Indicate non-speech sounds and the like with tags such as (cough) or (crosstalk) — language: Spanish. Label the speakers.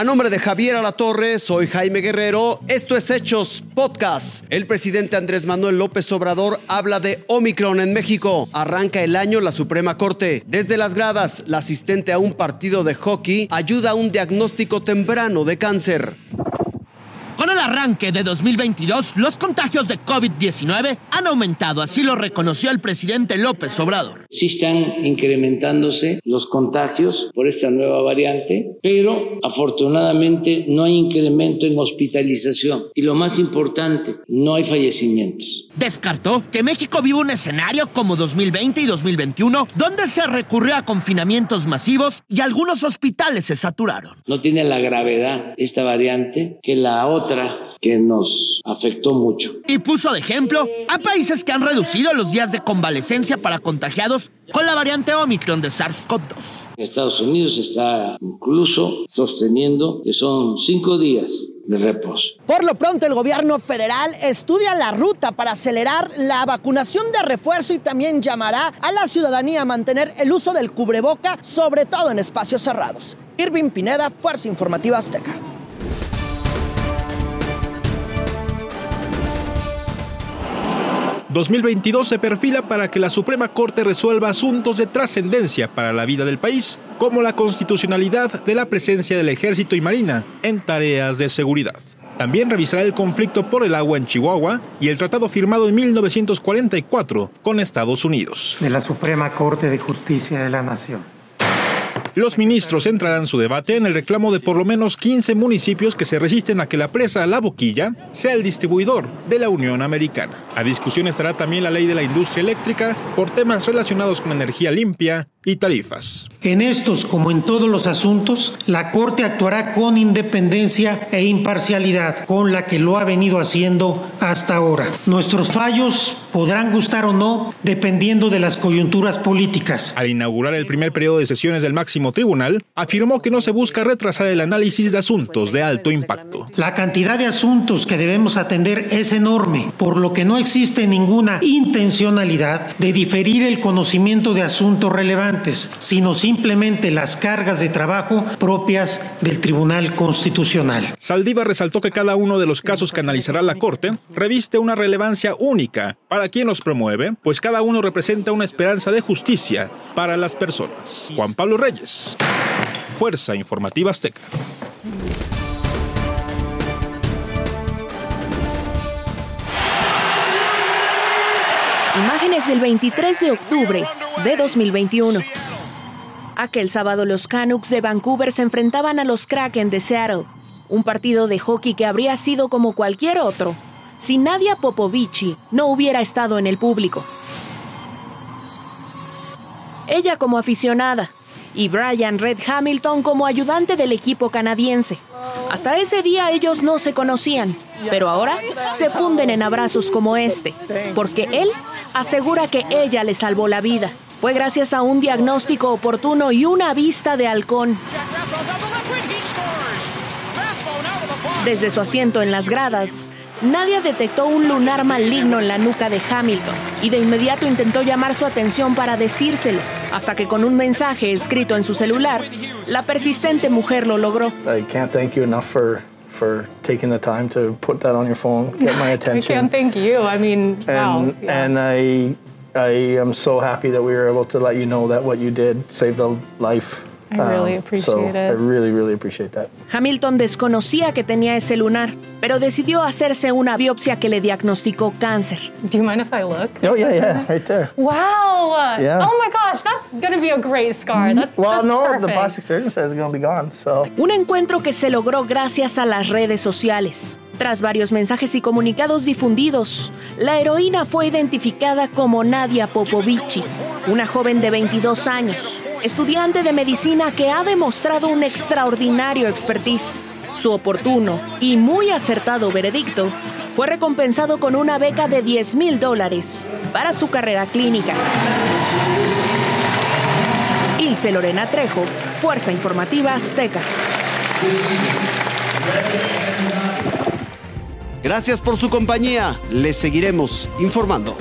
Speaker 1: A nombre de Javier Alatorre, soy Jaime Guerrero. Esto es Hechos Podcast. El presidente Andrés Manuel López Obrador habla de Omicron en México. Arranca el año la Suprema Corte. Desde las gradas, la asistente a un partido de hockey ayuda a un diagnóstico temprano de cáncer.
Speaker 2: Con el arranque de 2022, los contagios de COVID-19 han aumentado, así lo reconoció el presidente López Obrador.
Speaker 3: Sí están incrementándose los contagios por esta nueva variante, pero afortunadamente no hay incremento en hospitalización y lo más importante, no hay fallecimientos.
Speaker 2: Descartó que México vive un escenario como 2020 y 2021, donde se recurrió a confinamientos masivos y algunos hospitales se saturaron.
Speaker 3: No tiene la gravedad esta variante que la otra que nos afectó mucho.
Speaker 2: Y puso de ejemplo a países que han reducido los días de convalecencia para contagiados con la variante Omicron de SARS-CoV-2.
Speaker 3: Estados Unidos está incluso sosteniendo que son cinco días de reposo.
Speaker 4: Por lo pronto, el gobierno federal estudia la ruta para acelerar la vacunación de refuerzo y también llamará a la ciudadanía a mantener el uso del cubreboca, sobre todo en espacios cerrados. Irving Pineda, Fuerza Informativa Azteca.
Speaker 5: 2022 se perfila para que la Suprema Corte resuelva asuntos de trascendencia para la vida del país, como la constitucionalidad de la presencia del Ejército y Marina en tareas de seguridad. También revisará el conflicto por el agua en Chihuahua y el tratado firmado en 1944 con Estados Unidos.
Speaker 6: De la Suprema Corte de Justicia de la Nación.
Speaker 5: Los ministros centrarán su debate en el reclamo de por lo menos 15 municipios que se resisten a que la presa La Boquilla sea el distribuidor de la Unión Americana. A discusión estará también la ley de la industria eléctrica por temas relacionados con energía limpia y tarifas.
Speaker 6: En estos, como en todos los asuntos, la Corte actuará con independencia e imparcialidad, con la que lo ha venido haciendo hasta ahora. Nuestros fallos podrán gustar o no, dependiendo de las coyunturas políticas.
Speaker 5: Al inaugurar el primer periodo de sesiones del máximo tribunal, afirmó que no se busca retrasar el análisis de asuntos de alto impacto.
Speaker 6: La cantidad de asuntos que debemos atender es enorme, por lo que no existe ninguna intencionalidad de diferir el conocimiento de asuntos relevantes sino simplemente las cargas de trabajo propias del Tribunal Constitucional.
Speaker 5: Saldívar resaltó que cada uno de los casos que analizará la Corte reviste una relevancia única para quien los promueve, pues cada uno representa una esperanza de justicia para las personas. Juan Pablo Reyes, Fuerza Informativa Azteca.
Speaker 7: Imágenes del 23 de octubre de 2021. Aquel sábado los Canucks de Vancouver se enfrentaban a los Kraken de Seattle, un partido de hockey que habría sido como cualquier otro si Nadia Popovici no hubiera estado en el público. Ella como aficionada y Brian Red Hamilton como ayudante del equipo canadiense. Hasta ese día ellos no se conocían, pero ahora se funden en abrazos como este, porque él asegura que ella le salvó la vida. Fue gracias a un diagnóstico oportuno y una vista de halcón. Desde su asiento en las gradas, Nadia detectó un lunar maligno en la nuca de Hamilton y de inmediato intentó llamar su atención para decírselo, hasta que con un mensaje escrito en su celular, la persistente mujer lo logró.
Speaker 8: I can't thank you enough for taking the time to put that on your phone, get my (laughs) attention.
Speaker 9: I can't thank you. I mean, wow.
Speaker 8: And, and I I am so happy that we were able to let you know that what you did saved a life.
Speaker 9: I really um, appreciate it. I
Speaker 8: really, really appreciate that.
Speaker 7: Hamilton desconocía que tenía ese lunar, pero decidió hacerse una biopsia que le diagnosticó cáncer.
Speaker 9: Do you mind if I look?
Speaker 8: Oh yeah, yeah, right there.
Speaker 9: Wow. Yeah. Oh my gosh, that's gonna be a great scar. That's
Speaker 8: well,
Speaker 9: that's
Speaker 8: no,
Speaker 9: perfect.
Speaker 8: the plastic surgeon says it's gonna be gone. So.
Speaker 7: Un encuentro que se logró gracias a las redes sociales. Tras varios mensajes y comunicados difundidos, la heroína fue identificada como Nadia Popovici, una joven de 22 años, estudiante de medicina que ha demostrado un extraordinario expertise. Su oportuno y muy acertado veredicto fue recompensado con una beca de 10 mil dólares para su carrera clínica. Ilse Lorena Trejo, Fuerza Informativa Azteca.
Speaker 1: Gracias por su compañía. Les seguiremos informando.